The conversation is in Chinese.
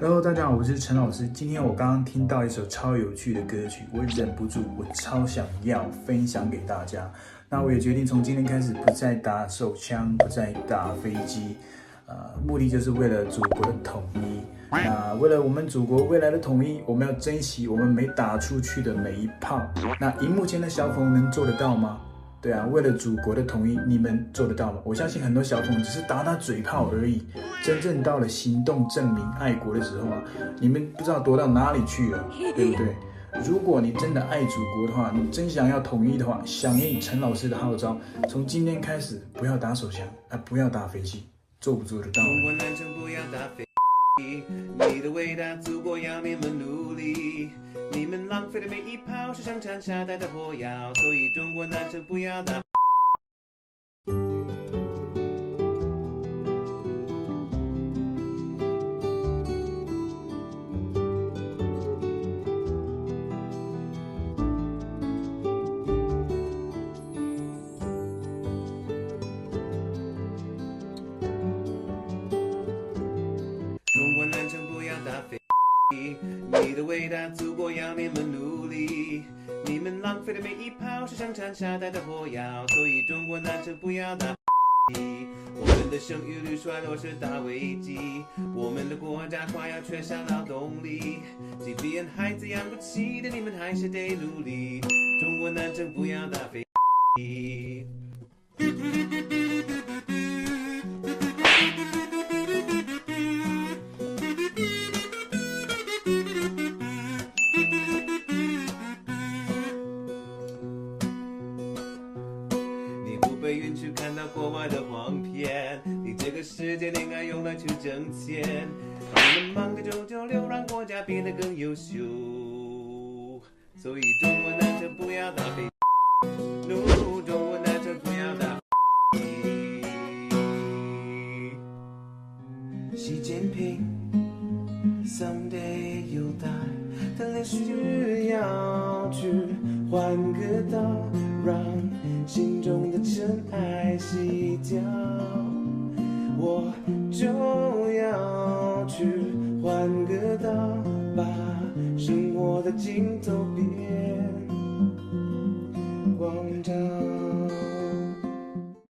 Hello，大家好，我是陈老师。今天我刚刚听到一首超有趣的歌曲，我忍不住，我超想要分享给大家。那我也决定从今天开始不再打手枪，不再打飞机，呃，目的就是为了祖国的统一。那为了我们祖国未来的统一，我们要珍惜我们没打出去的每一炮。那荧幕前的小粉能做得到吗？对啊，为了祖国的统一，你们做得到吗？我相信很多小朋友只是打打嘴炮而已，真正到了行动证明爱国的时候啊，你们不知道躲到哪里去了，对不对？如果你真的爱祖国的话，你真想要统一的话，响应陈老师的号召，从今天开始不要打手枪啊，不要打飞机，做不做得到？中国男生不要打飞机，你的伟大祖国要你们努力。你们浪费的每一炮是上枪下弹的火药，所以中国男生不要打。你的伟大祖国要你们努力。你们浪费的每一炮是上枪下弹的火药，所以中国男生不要打飞机。我们的生育率衰落是大危机，我们的国家快要缺少劳动力。即便孩子养不起的，你们还是得努力。中国男生不要打飞机。不被允许看到国外的黄片，你这个世界恋爱用来去挣钱，你们忙个九九六，让国家变得更优秀。所以中国男生不要打飞机，怒，中国男生不要打飞机。习近平，someday you'll die，他连需要去换个岛，让心中的尘埃洗掉。我就要去换个道，把生活的镜头变。